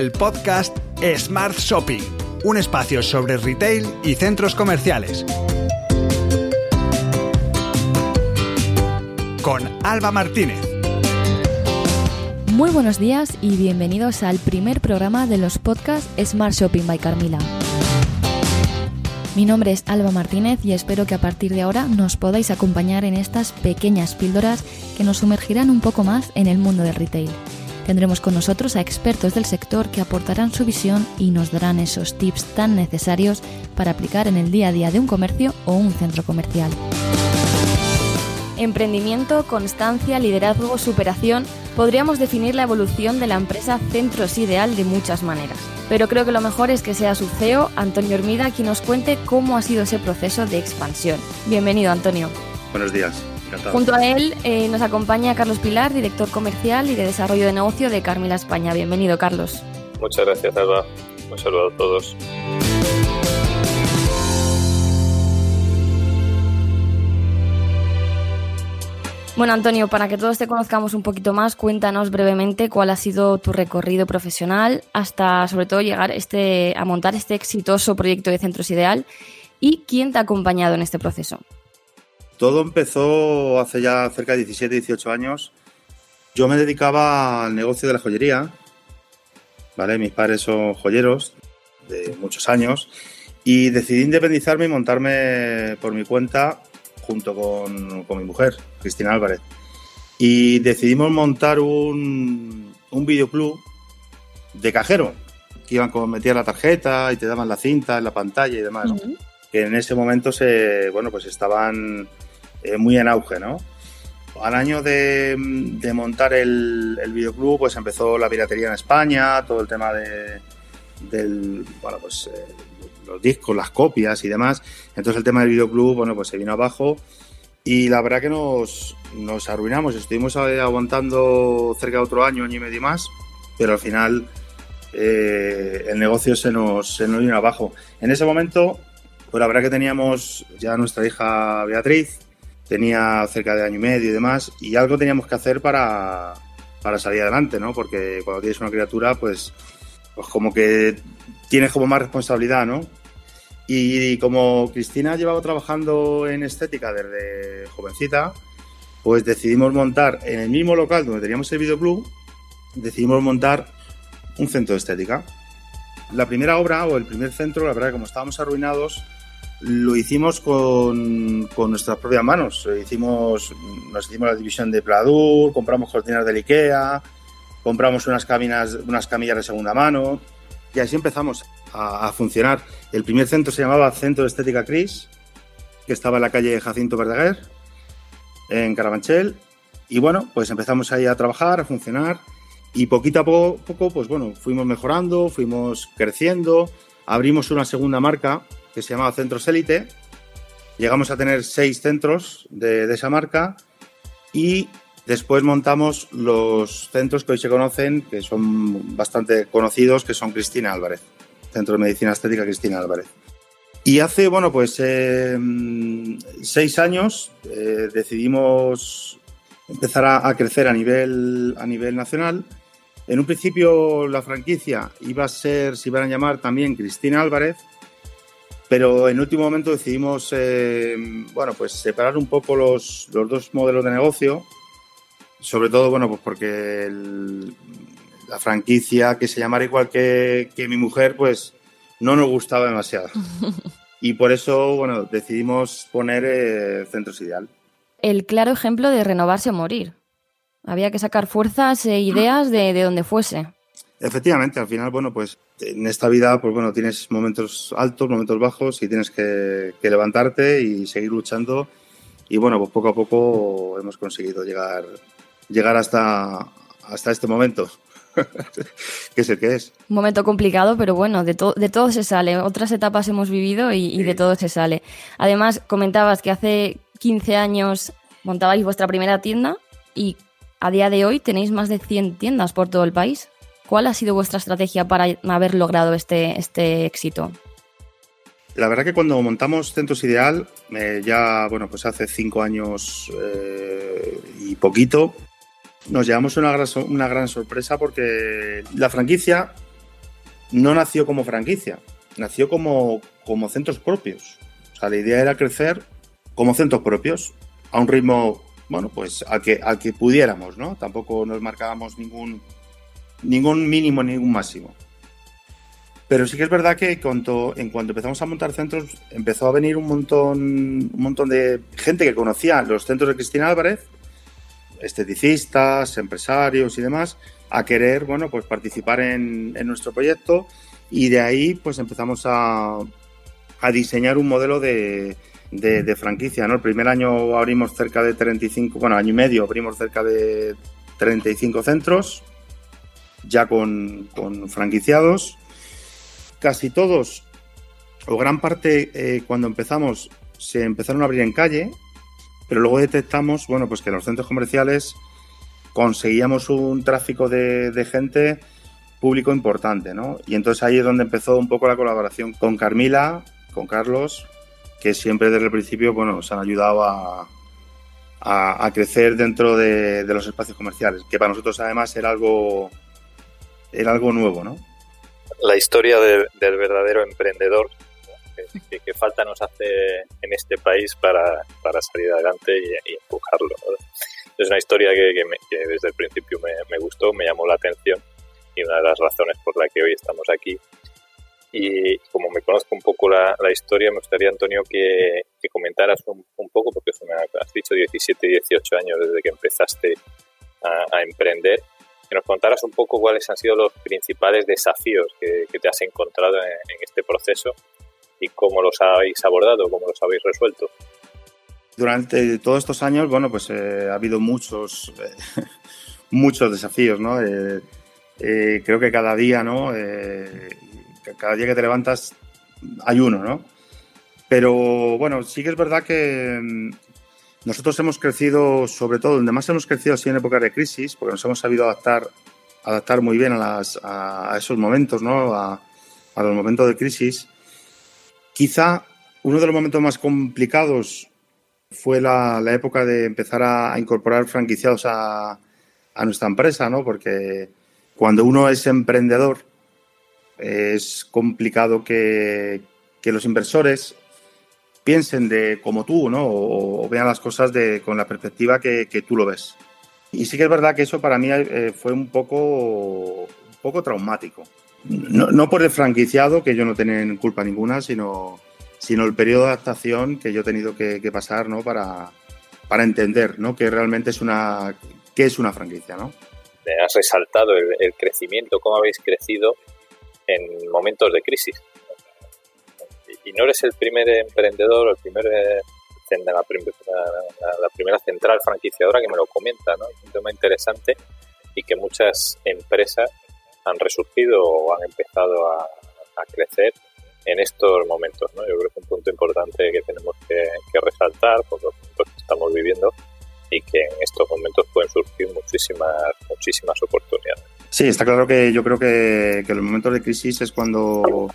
el podcast Smart Shopping, un espacio sobre retail y centros comerciales. Con Alba Martínez. Muy buenos días y bienvenidos al primer programa de los podcasts Smart Shopping by Carmila. Mi nombre es Alba Martínez y espero que a partir de ahora nos podáis acompañar en estas pequeñas píldoras que nos sumergirán un poco más en el mundo del retail. Tendremos con nosotros a expertos del sector que aportarán su visión y nos darán esos tips tan necesarios para aplicar en el día a día de un comercio o un centro comercial. Emprendimiento, constancia, liderazgo, superación. Podríamos definir la evolución de la empresa Centros Ideal de muchas maneras. Pero creo que lo mejor es que sea su CEO, Antonio Hermida, quien nos cuente cómo ha sido ese proceso de expansión. Bienvenido, Antonio. Buenos días. Encantado. Junto a él eh, nos acompaña Carlos Pilar, director comercial y de desarrollo de negocio de Carmila España. Bienvenido, Carlos. Muchas gracias, Alba. Un saludo a todos. Bueno, Antonio, para que todos te conozcamos un poquito más, cuéntanos brevemente cuál ha sido tu recorrido profesional hasta, sobre todo, llegar este, a montar este exitoso proyecto de Centros Ideal y quién te ha acompañado en este proceso. Todo empezó hace ya cerca de 17, 18 años. Yo me dedicaba al negocio de la joyería, ¿vale? Mis padres son joyeros de muchos años y decidí independizarme y montarme por mi cuenta junto con, con mi mujer, Cristina Álvarez. Y decidimos montar un, un videoclub de cajero, que iban como metían la tarjeta y te daban la cinta en la pantalla y demás, ¿no? Ujú. que en ese momento se, bueno, pues estaban eh, muy en auge, ¿no? Al año de, de montar el, el videoclub, pues empezó la piratería en España, todo el tema de, del, bueno, pues eh, los discos, las copias y demás. Entonces el tema del videoclub, bueno, pues se vino abajo y la verdad que nos, nos arruinamos. Estuvimos aguantando cerca de otro año, año y medio más, pero al final eh, el negocio se nos, se nos vino abajo. En ese momento, pues la verdad que teníamos ya nuestra hija Beatriz, tenía cerca de año y medio y demás, y algo teníamos que hacer para, para salir adelante, ¿no? Porque cuando tienes una criatura, pues, pues como que tienes como más responsabilidad, ¿no? Y como Cristina llevaba trabajando en estética desde jovencita, pues decidimos montar en el mismo local donde teníamos el videoclub, decidimos montar un centro de estética. La primera obra o el primer centro, la verdad, como estábamos arruinados, lo hicimos con, con nuestras propias manos. Hicimos, nos hicimos la división de Pladur, compramos cortinas del Ikea, compramos unas, caminas, unas camillas de segunda mano y así empezamos a, a funcionar. El primer centro se llamaba Centro de Estética Cris, que estaba en la calle Jacinto Verdaguer, en Carabanchel. Y bueno, pues empezamos ahí a trabajar, a funcionar. Y poquito a po- poco, pues bueno, fuimos mejorando, fuimos creciendo. Abrimos una segunda marca que se llamaba Centros Élite. Llegamos a tener seis centros de, esa marca. Y después montamos los centros que hoy se conocen, que son bastante conocidos, que son Cristina Álvarez. Centro de Medicina Estética Cristina Álvarez. Y hace, bueno, pues eh, seis años eh, decidimos empezar a, a crecer a nivel, a nivel nacional. En un principio la franquicia iba a ser, se iban a llamar también Cristina Álvarez, pero en último momento decidimos, eh, bueno, pues separar un poco los, los dos modelos de negocio, sobre todo, bueno, pues porque el- la franquicia que se llamara igual que, que mi mujer, pues no nos gustaba demasiado. Y por eso, bueno, decidimos poner eh, Centros Ideal. El claro ejemplo de renovarse o morir. Había que sacar fuerzas e ideas de, de donde fuese. Efectivamente, al final, bueno, pues en esta vida, pues bueno, tienes momentos altos, momentos bajos y tienes que, que levantarte y seguir luchando. Y bueno, pues poco a poco hemos conseguido llegar, llegar hasta, hasta este momento, que es el que es. Un momento complicado, pero bueno, de, to- de todo se sale. Otras etapas hemos vivido y, y de Sí. todo se sale. Además, comentabas que hace 15 años montabais vuestra primera tienda y a día de hoy tenéis más de 100 tiendas por todo el país. ¿Cuál ha sido vuestra estrategia para haber logrado este, este éxito? La verdad que cuando montamos Centros Ideal, eh, ya, bueno, pues hace cinco años eh, y poquito, nos llevamos una gran, una gran sorpresa porque la franquicia no nació como franquicia, nació como, como centros propios. O sea, la idea era crecer como centros propios, a un ritmo, bueno, pues a que, a que pudiéramos, ¿no? Tampoco nos marcábamos ningún, ningún mínimo, ningún máximo. Pero sí que es verdad que cuando, en cuanto empezamos a montar centros, empezó a venir un montón, un montón de gente que conocía los centros de Cristina Álvarez, esteticistas, empresarios y demás, a querer, bueno, pues participar en, nuestro proyecto y de ahí pues empezamos a, a diseñar un modelo de, de, franquicia, ¿no? El primer año abrimos cerca de 35, bueno, año y medio abrimos cerca de 35 centros, ya con, con franquiciados casi todos, o gran parte, eh, cuando empezamos, se empezaron a abrir en calle, pero luego detectamos, bueno, pues que en los centros comerciales conseguíamos un tráfico de, gente público importante, ¿no? Y entonces ahí es donde empezó un poco la colaboración con Carmila, con Carlos, que siempre desde el principio, bueno, nos han ayudado a, a, crecer dentro de, de, los espacios comerciales, que para nosotros además era algo, era algo nuevo, ¿no? la historia del verdadero emprendedor que, falta nos hace en este país para, salir adelante y, empujarlo. Es una historia que, desde el principio me, gustó, me llamó la atención y una de las razones por la que hoy estamos aquí. Y como me conozco un poco la, historia, me gustaría, Antonio, que, comentaras un, poco, porque me has dicho 17, 18 años desde que empezaste a emprender que nos contaras un poco cuáles han sido los principales desafíos que, te has encontrado en, este proceso y cómo los habéis abordado, cómo los habéis resuelto. Durante todos estos años, bueno, pues eh, ha habido muchos, eh, muchos desafíos, ¿no? Eh, creo que cada día, ¿no? cada día que te levantas hay uno, ¿no? Pero bueno, sí que es verdad que mm, nosotros hemos crecido, sobre todo, donde más hemos crecido así en épocas de crisis, porque nos hemos sabido adaptar, adaptar muy bien a, las, a esos momentos, ¿no? A, los momentos de crisis. Quizá uno de los momentos más complicados fue la, época de empezar a, incorporar franquiciados a, a, nuestra empresa, ¿no? Porque cuando uno es emprendedor es complicado que, que los inversores piensen de como tú, ¿no? O, vean las cosas de, con la perspectiva que, tú lo ves. Y sí que es verdad que eso para mí eh, fue un poco, un poco traumático. No, por el franquiciado, que yo no tenía culpa ninguna, sino, sino el periodo de adaptación que yo he tenido que, pasar, ¿no? Para, para entender, ¿no? Que realmente es una, qué es una franquicia, ¿no? Has resaltado el, el crecimiento, cómo habéis crecido en momentos de crisis no eres el primer emprendedor o el primer eh, la, primera central franquiciadora que me lo comenta, ¿no? Es un tema interesante y que muchas empresas han resurgido o han empezado a, crecer en estos momentos, ¿no? Yo creo que es un punto importante que tenemos que, resaltar por los momentos que estamos viviendo y que en estos momentos pueden surgir muchísimas, muchísimas oportunidades. Sí, está claro que yo creo que, que los momentos de crisis es cuando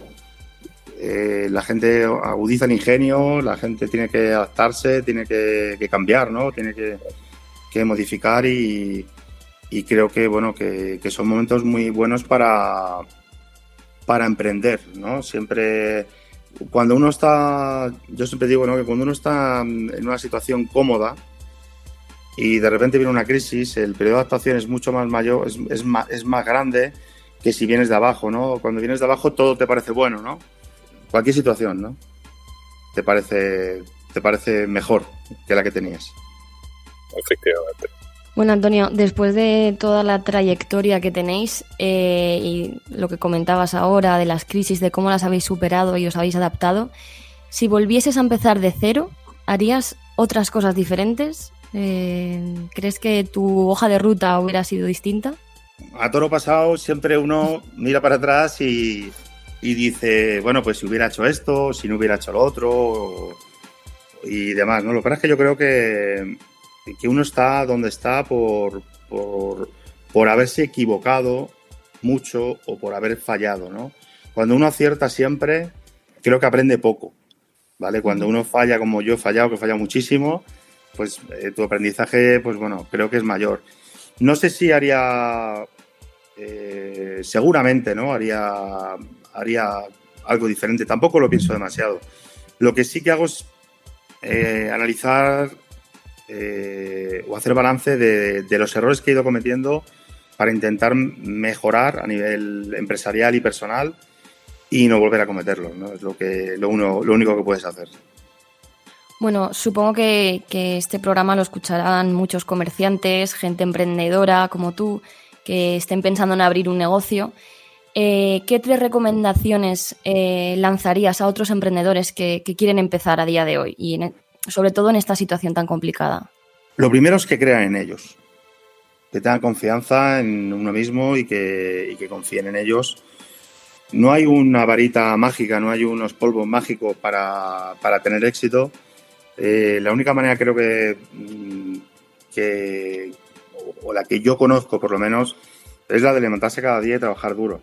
eh, la gente agudiza el ingenio, la gente tiene que adaptarse, tiene que, cambiar, ¿no? Tiene que, modificar y, creo que, bueno, que, son momentos muy buenos para, para emprender, ¿no? Siempre, cuando uno está, yo siempre digo, ¿no? Que cuando uno está en una situación cómoda, y de repente viene una crisis, el periodo de adaptación es mucho más mayor, es, más, es más grande que si vienes de abajo, ¿no? Cuando vienes de abajo todo te parece bueno, ¿no? Cualquier situación, ¿no? Te parece, te parece mejor que la que tenías. Efectivamente. Bueno, Antonio, después de toda la trayectoria que tenéis eh, y lo que comentabas ahora de las crisis, de cómo las habéis superado y os habéis adaptado, si volvieses a empezar de cero, ¿harías otras cosas diferentes? Eh, ¿Crees que tu hoja de ruta hubiera sido distinta? A toro pasado siempre uno mira para atrás y, y dice, bueno, pues si hubiera hecho esto, si no hubiera hecho lo otro y demás, ¿no? Lo que pasa es que yo creo que, que uno está donde está por, por, por haberse equivocado mucho o por haber fallado, ¿no? Cuando uno acierta siempre, creo que aprende poco, ¿vale? Cuando uno falla como yo he fallado, que he fallado muchísimo, pues eh, tu aprendizaje, pues bueno, creo que es mayor. No sé si haría eh, seguramente no haría, haría algo diferente. Tampoco lo pienso demasiado. Lo que sí que hago es eh, analizar eh, o hacer balance de, los errores que he ido cometiendo para intentar mejorar a nivel empresarial y personal y no volver a cometerlos. ¿no? Es lo, que, lo, uno, lo único que puedes hacer. Bueno, supongo que, este programa lo escucharán muchos comerciantes, gente emprendedora como tú, que estén pensando en abrir un negocio. Eh, ¿Qué tres recomendaciones eh, lanzarías a otros emprendedores que, quieren empezar a día de hoy y e, sobre todo en esta situación tan complicada? Lo primero es que crean en ellos, que tengan confianza en uno mismo y que, confíen en ellos. No hay una varita mágica, no hay unos polvos mágicos para, para tener éxito eh, la única manera creo mm, que, o la que yo conozco por lo menos, es la de levantarse cada día y trabajar duro.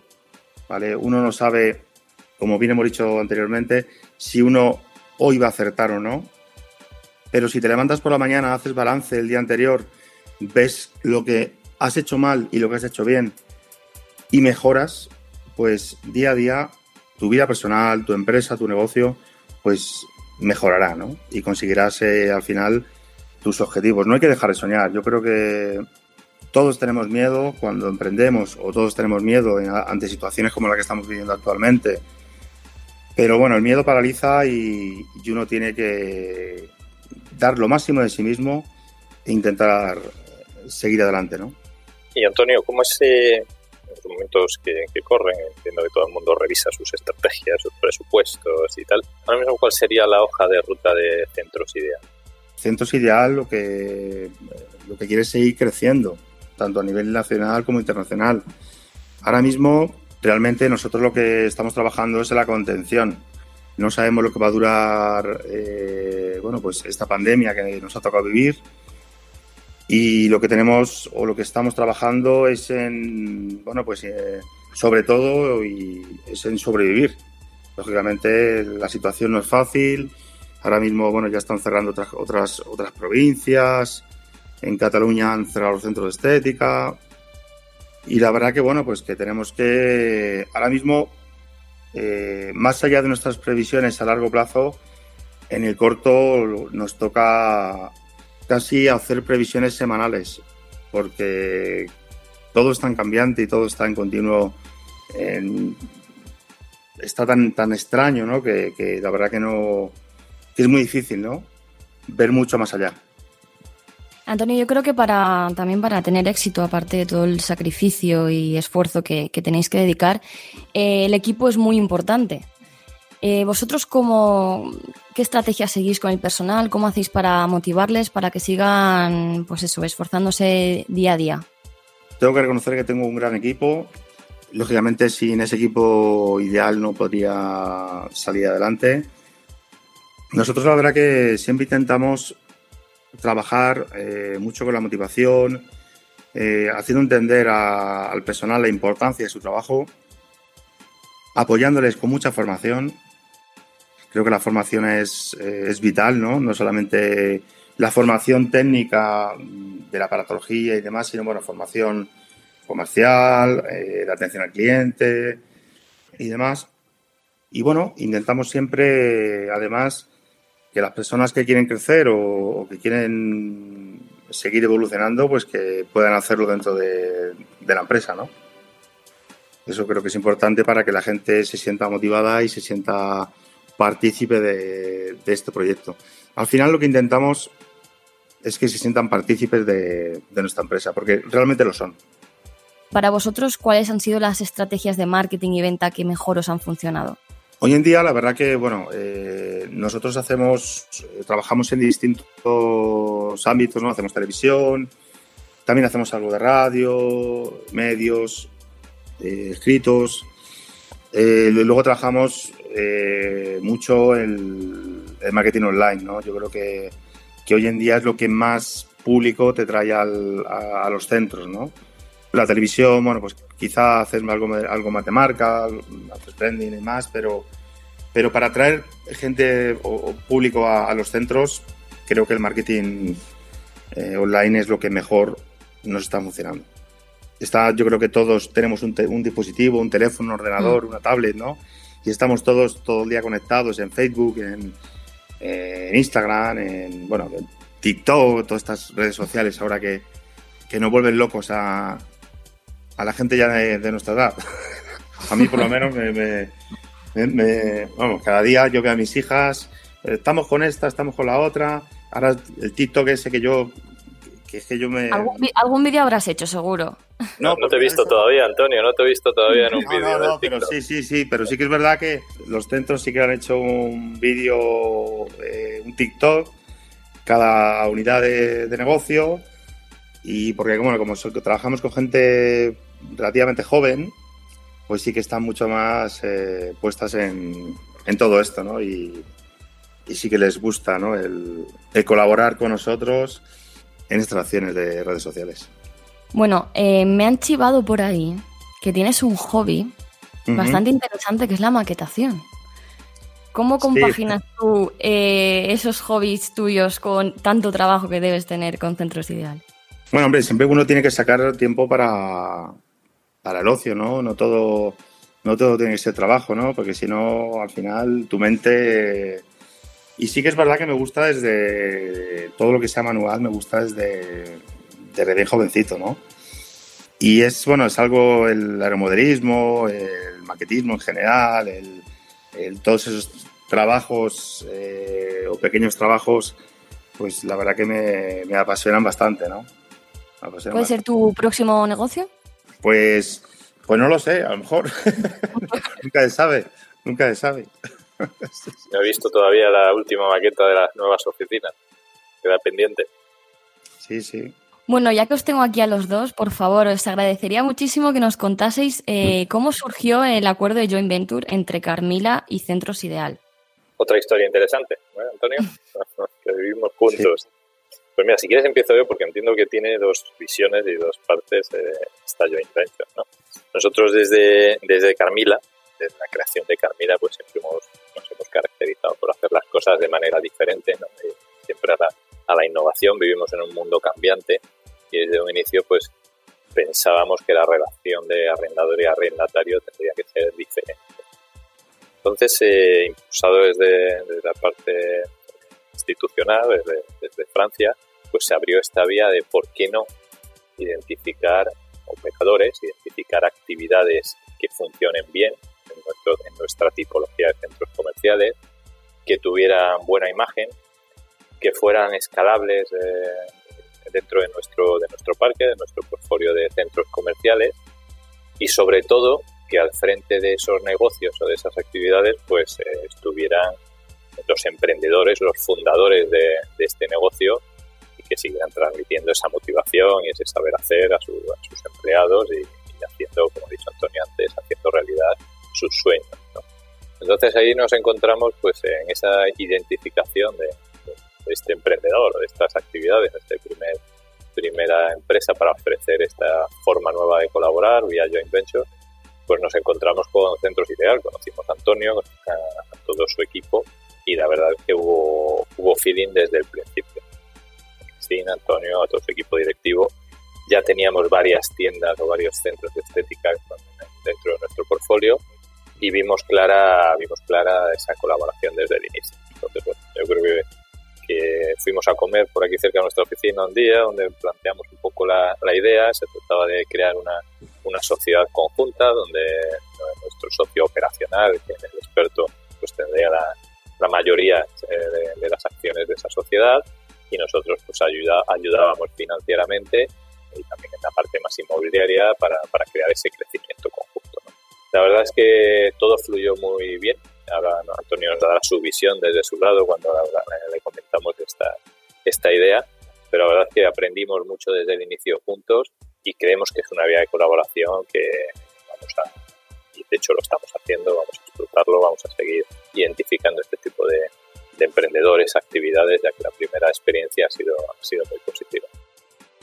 Uno no sabe, como bien hemos dicho anteriormente, si uno hoy va a acertar o no, pero si te levantas por la mañana, haces balance el día anterior, ves lo que has hecho mal y lo que has hecho bien y mejoras, pues día a día tu vida personal, tu empresa, tu negocio, pues mejorará, ¿no? Y conseguirás eh, al final tus objetivos. No hay que dejar de soñar. Yo creo que todos tenemos miedo cuando emprendemos o todos tenemos miedo ante situaciones como la que estamos viviendo actualmente. Pero bueno, el miedo paraliza y, uno tiene que dar lo máximo de sí mismo e intentar seguir adelante, ¿no? Y Antonio, ¿cómo es eh, los momentos que, corren, entiendo que todo el mundo revisa sus estrategias, sus presupuestos y tal. Ahora mismo, ¿cuál sería la hoja de ruta de Centros Ideal? Centros Ideal lo que, lo que quiere es seguir creciendo, tanto a nivel nacional como internacional. Ahora mismo, realmente nosotros lo que estamos trabajando es en la contención. No sabemos lo que va a durar eh, bueno, pues esta pandemia que nos ha tocado vivir y lo que tenemos o lo que estamos trabajando es en, bueno, pues eh, sobre todo y es en sobrevivir. Lógicamente la situación no es fácil. Ahora mismo, bueno, ya están cerrando otras, otras, otras provincias. En Cataluña han cerrado los centros de estética. Y la verdad que, bueno, pues que tenemos que, ahora mismo, eh, más allá de nuestras previsiones a largo plazo, en el corto nos toca casi hacer previsiones semanales, porque todo es tan cambiante y todo está en continuo. está tan, tan extraño, ¿no? Que, la verdad que no. es muy difícil, ¿no? Ver mucho más allá. Antonio, yo creo que para también para tener éxito, aparte de todo el sacrificio y esfuerzo que, tenéis que dedicar, eh, el equipo es muy importante. Eh, ¿Vosotros cómo, qué estrategia seguís con el personal? ¿Cómo hacéis para motivarles para que sigan, pues eso, esforzándose día a día? Tengo que reconocer que tengo un gran equipo. Lógicamente, sin ese equipo ideal no podría salir adelante. Nosotros la verdad que siempre intentamos trabajar eh, mucho con la motivación, eh, haciendo entender al personal la importancia de su trabajo, apoyándoles con mucha formación creo que la formación es, eh, es vital, ¿no? No solamente la formación técnica de la aparatología y demás, sino bueno, formación comercial, de atención al cliente y demás. Y bueno, intentamos siempre, además, que las personas que quieren crecer o, que quieren seguir evolucionando, pues que puedan hacerlo dentro de, de, la empresa, ¿no? Eso creo que es importante para que la gente se sienta motivada y se sienta partícipe de, este proyecto. Al final lo que intentamos es que se sientan partícipes de, nuestra empresa, porque realmente lo son. Para vosotros, ¿cuáles han sido las estrategias de marketing y venta que mejor os han funcionado? Hoy en día, la verdad que, bueno, eh, nosotros hacemos, eh, trabajamos en distintos ámbitos, ¿no? Hacemos televisión, también hacemos algo de radio, medios, eh, escritos. luego trabajamos mucho el, marketing online, ¿no? Yo creo que, hoy en día es lo que más público te trae a, los centros, ¿no? La televisión, bueno, pues quizá hacer algo, algo más de marca, hacer trending y más, pero, pero para atraer gente o, público a, los centros, creo que el marketing eh, online es lo que mejor nos está funcionando. está, yo creo que todos tenemos un, un dispositivo, un teléfono, un ordenador, mm. una tablet, ¿no? Y estamos todos todo el día conectados en Facebook, en, en Instagram, en, bueno, TikTok, todas estas redes sociales ahora que, que nos vuelven locos a, a la gente ya de, nuestra edad. a mí por lo menos me, me, vamos, cada día yo veo a mis hijas, estamos con esta, estamos con la otra, ahora el TikTok ese que yo que es que yo me... ¿Algún, vídeo habrás hecho, seguro. No, no te he visto todavía, Antonio, no te he visto todavía en un vídeo. No, no, pero sí, sí, sí, pero sí que es verdad que los centros sí que han hecho un vídeo, eh, un TikTok, cada unidad de, negocio, y porque bueno, como trabajamos con gente relativamente joven, pues sí que están mucho más eh, puestas en, en, todo esto, ¿no? Y, y, sí que les gusta, ¿no? El, el colaborar con nosotros en instalaciones de redes sociales. Bueno, eh, me han chivado por ahí que tienes un hobby bastante interesante que es la maquetación. ¿Cómo compaginas tú eh, esos hobbies tuyos con tanto trabajo que debes tener con Centros Ideal? Bueno, hombre, siempre uno tiene que sacar tiempo para, para el ocio, ¿no? No todo, no todo tiene que ser trabajo, ¿no? Porque si no, al final tu mente y sí que es verdad que me gusta desde todo lo que sea manual, me gusta desde, desde bien jovencito, ¿no? Y es, bueno, es algo, el aeromodelismo, el maquetismo en general, el, todos esos trabajos eh, o pequeños trabajos, pues la verdad que me, me apasionan bastante, ¿no? ¿Puede ser tu próximo negocio? Pues, pues no lo sé, a lo mejor. nunca se sabe, nunca se sabe. No he visto todavía la última maqueta de las nuevas oficinas. Queda pendiente. Sí, sí. Bueno, ya que os tengo aquí a los dos, por favor, os agradecería muchísimo que nos contaseis eh, cómo surgió el acuerdo de joint venture entre Carmila y Centros Ideal. Otra historia interesante, ¿no, Antonio? que vivimos juntos. Pues mira, si quieres empiezo yo porque entiendo que tiene dos visiones y dos partes de esta joint venture. ¿no? Nosotros desde, desde Carmila, desde la creación de Carmila, pues siempre hemos caracterizado por hacer las cosas de manera diferente, siempre a la, innovación. Vivimos en un mundo cambiante y desde un inicio pues pensábamos que la relación de arrendador y arrendatario tendría que ser diferente. Entonces, eh, impulsado desde, la parte institucional, desde, desde, Francia, pues se abrió esta vía de por qué no identificar operadores, identificar actividades que funcionen bien en, nuestra tipología de centros comerciales, que tuvieran buena imagen, que fueran escalables eh, dentro de nuestro, de nuestro parque, de nuestro portfolio de centros comerciales y sobre todo que al frente de esos negocios o de esas actividades pues eh, estuvieran los emprendedores, los fundadores de, este negocio y que siguieran transmitiendo esa motivación y ese saber hacer a, sus empleados y, y, haciendo, como ha dicho Antonio antes, haciendo realidad sus sueños. Entonces ahí nos encontramos pues en esa identificación de, este emprendedor, de estas actividades, de esta primer, primera empresa para ofrecer esta forma nueva de colaborar vía joint venture, pues nos encontramos con Centros Ideal, conocimos a Antonio, a, todo su equipo y la verdad es que hubo, hubo feeling desde el principio. Cristina, Antonio, a todo su equipo directivo, ya teníamos varias tiendas o varios centros de estética dentro de nuestro portfolio y vimos clara, vimos clara esa colaboración desde el inicio. Entonces, bueno, yo creo que, fuimos a comer por aquí cerca de nuestra oficina un día donde planteamos un poco la, la idea, se trataba de crear una, una sociedad conjunta donde nuestro socio operacional, que es el experto, pues tendría la, la mayoría eh, de, las acciones de esa sociedad y nosotros pues ayuda, ayudábamos financieramente y también en la parte más inmobiliaria para, para crear ese crecimiento conjunto. La verdad es que todo fluyó muy bien. Ahora Antonio nos dará su visión desde su lado cuando le comentamos esta, esta idea, pero la verdad es que aprendimos mucho desde el inicio juntos y creemos que es una vía de colaboración que vamos a, de hecho lo estamos haciendo, vamos a explotarlo, vamos a seguir identificando este tipo de, emprendedores, actividades, ya que la primera experiencia ha sido, ha sido muy positiva.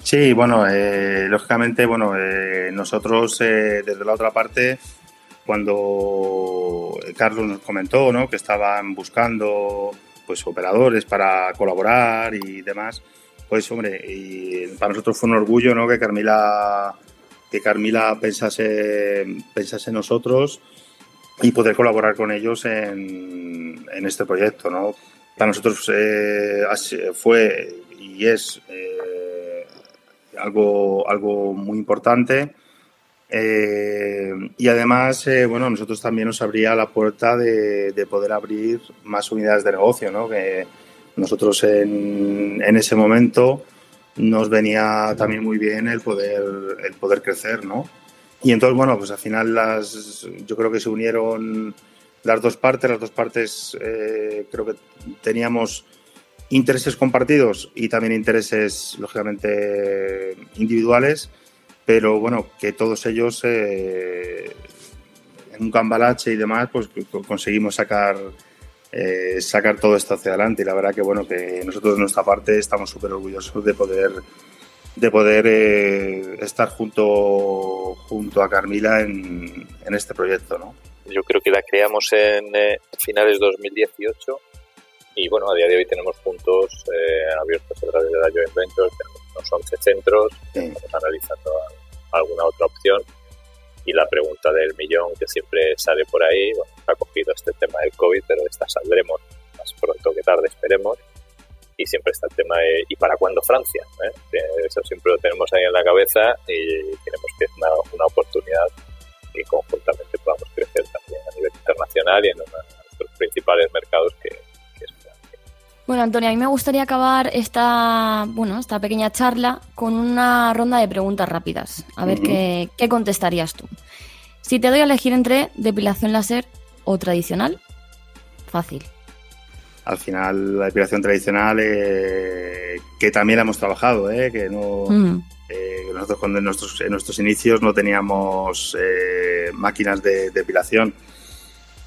Sí, bueno, eh, lógicamente, bueno, eh, nosotros eh, desde la otra parte cuando Carlos nos comentó ¿no? que estaban buscando pues operadores para colaborar y demás, pues hombre, para nosotros fue un orgullo ¿no? que Carmila que Carmila pensase, pensase en nosotros y poder colaborar con ellos en, en este proyecto. ¿no? Para nosotros eh, fue y es eh, algo, algo muy importante. Eh, y además, bueno, nosotros también nos abría la puerta de, de, poder abrir más unidades de negocio, ¿no? Que nosotros en, en, ese momento nos venía también muy bien el poder, el poder crecer, ¿no? Y entonces, bueno, pues al final las, yo creo que se unieron las dos partes, las dos partes eh, creo que teníamos intereses compartidos y también intereses, lógicamente, individuales, pero bueno, que todos ellos eh, en un cambalache y demás, pues conseguimos sacar, eh, sacar todo esto hacia adelante y la verdad que bueno, que nosotros de nuestra parte estamos súper orgullosos de poder de poder eh, estar junto, junto a Carmila en, en, este proyecto. ¿no? Yo creo que la creamos en eh, finales de 2018 y bueno, a día de hoy tenemos puntos eh, abiertos a través de la Joint Ventures, tenemos unos 11 centros, sí. estamos analizando alguna otra opción y la pregunta del millón que siempre sale por ahí, bueno, ha cogido este tema del COVID, pero de esta saldremos más pronto que tarde, esperemos y siempre está el tema de ¿y para cuándo Francia? ¿eh? Eso siempre lo tenemos ahí en la cabeza y tenemos que es una, una, oportunidad que conjuntamente podamos crecer también a nivel internacional y en uno de nuestros principales mercados que. Bueno, Antonio, a mí me gustaría acabar esta, bueno, esta pequeña charla con una ronda de preguntas rápidas. A ver uh -huh. qué, qué contestarías tú. Si te doy a elegir entre depilación láser o tradicional, fácil al final la depilación tradicional, eh, que también la hemos trabajado, eh, que no, mm. eh, nosotros cuando en nuestros, en nuestros inicios no teníamos eh, máquinas de, depilación.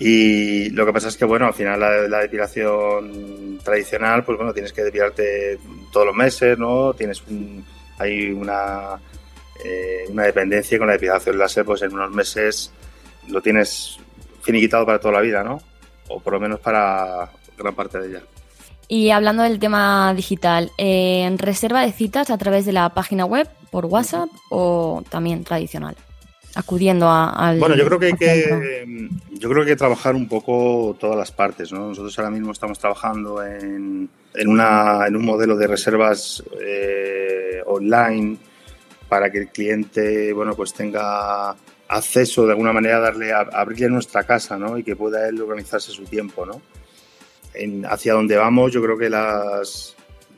Y lo que pasa es que, bueno, al final la, la, depilación tradicional, pues bueno, tienes que depilarte todos los meses, ¿no? Tienes un, hay una, eh, una dependencia con la depilación láser, pues en unos meses lo tienes finiquitado para toda la vida, ¿no? O por lo menos para, gran parte de ella. Y hablando del tema digital, eh, ¿reserva de citas a través de la página web, por WhatsApp o también tradicional? Acudiendo a, al. Bueno, yo creo que hay que, yo creo que hay que trabajar un poco todas las partes, ¿no? Nosotros ahora mismo estamos trabajando en, en, una, en un modelo de reservas eh, online para que el cliente, bueno, pues tenga acceso de alguna manera a darle a, abrirle nuestra casa, ¿no? Y que pueda él organizarse su tiempo, ¿no? en, hacia donde vamos, yo creo que las,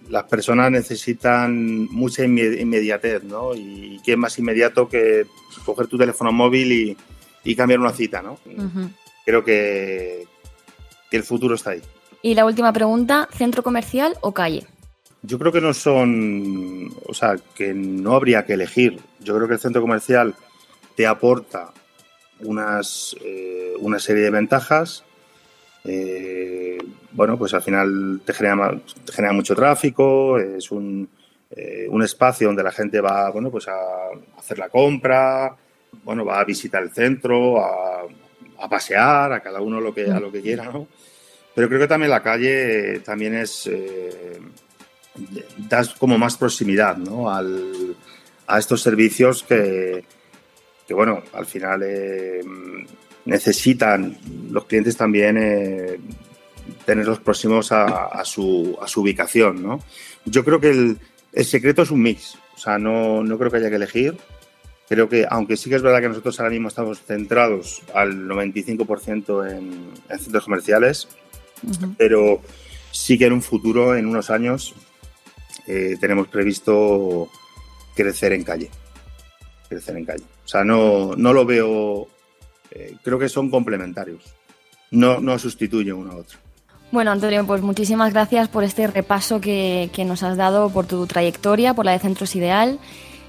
las personas necesitan mucha inmediatez, ¿no? Y qué es más inmediato que coger tu teléfono móvil y, y cambiar una cita, ¿no? Uh -huh. Creo que, que, el futuro está ahí. Y la última pregunta, ¿centro comercial o calle? Yo creo que no son, o sea, que no habría que elegir. Yo creo que el centro comercial te aporta unas, eh, una serie de ventajas, eh, bueno, pues al final te genera, te genera mucho tráfico, es un, eh, un, espacio donde la gente va, bueno, pues a hacer la compra, bueno, va a visitar el centro, a, pasear, a cada uno lo que, a lo que quiera, ¿no? Pero creo que también la calle también es, eh, das como más proximidad, ¿no? Al, a estos servicios que, que, bueno, al final eh, necesitan los clientes también eh, tenerlos próximos a, a, su, a, su, ubicación. ¿no? Yo creo que el, el, secreto es un mix, o sea, no, no creo que haya que elegir. Creo que, aunque sí que es verdad que nosotros ahora mismo estamos centrados al 95% en, en, centros comerciales, uh -huh. pero sí que en un futuro, en unos años, eh, tenemos previsto crecer en calle. Crecer en calle. O sea, no, no lo veo eh, creo que son complementarios. No, no sustituyen uno a otro. Bueno, Antonio, pues muchísimas gracias por este repaso que, que, nos has dado, por tu trayectoria, por la de Centros Ideal.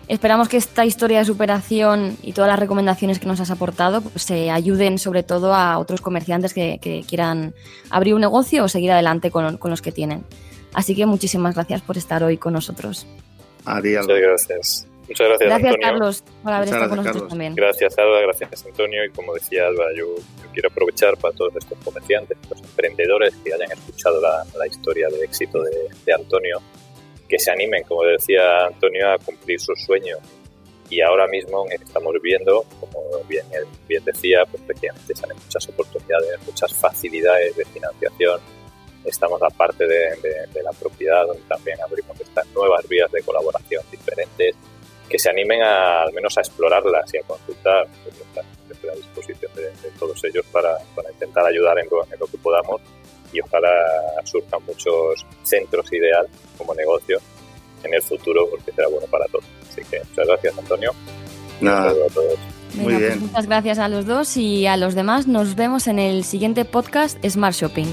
Esperamos que esta historia de superación y todas las recomendaciones que nos has aportado pues, se ayuden sobre todo a otros comerciantes que, que quieran abrir un negocio o seguir adelante con, con, los que tienen. Así que muchísimas gracias por estar hoy con nosotros. Adiós. Muchas gracias. Muchas gracias, gracias Antonio. Carlos, por haber Muchas estado con nosotros Carlos. también. Gracias, Alba, gracias, Antonio. Y como decía Alba, yo, yo, quiero aprovechar para todos estos comerciantes, los emprendedores que hayan escuchado la, la historia de éxito de, de, Antonio, que se animen, como decía Antonio, a cumplir sus sueños y ahora mismo estamos viendo, como bien, bien decía, pues efectivamente salen muchas oportunidades, muchas facilidades de financiación. Estamos aparte de, de, la propiedad, donde también abrimos estas nuevas vías de colaboración diferentes, que se animen a, al menos a explorarlas y a consultar. Pues, a la disposición de, todos ellos para, para intentar ayudar en lo, en lo que podamos y ojalá surjan muchos centros ideal como negocio en el futuro porque será bueno para todos. Así que muchas gracias, Antonio. Nada. a todos. Muy pues bien. muchas gracias a los dos y a los demás. Nos vemos en el siguiente podcast Smart Shopping.